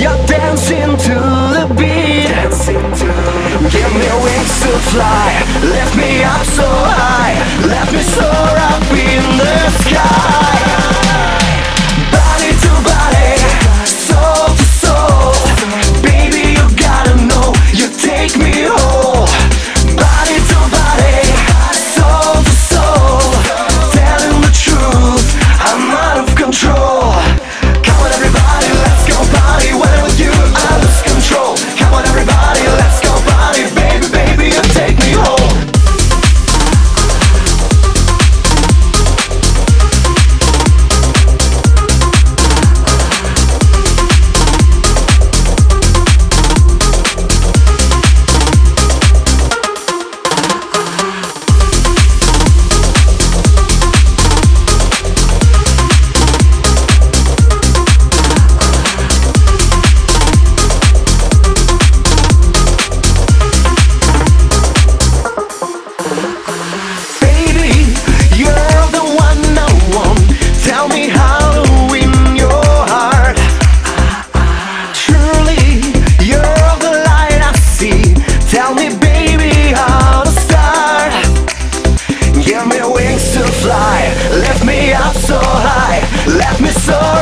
You're dancing to the beat. Give me wings to fly. そう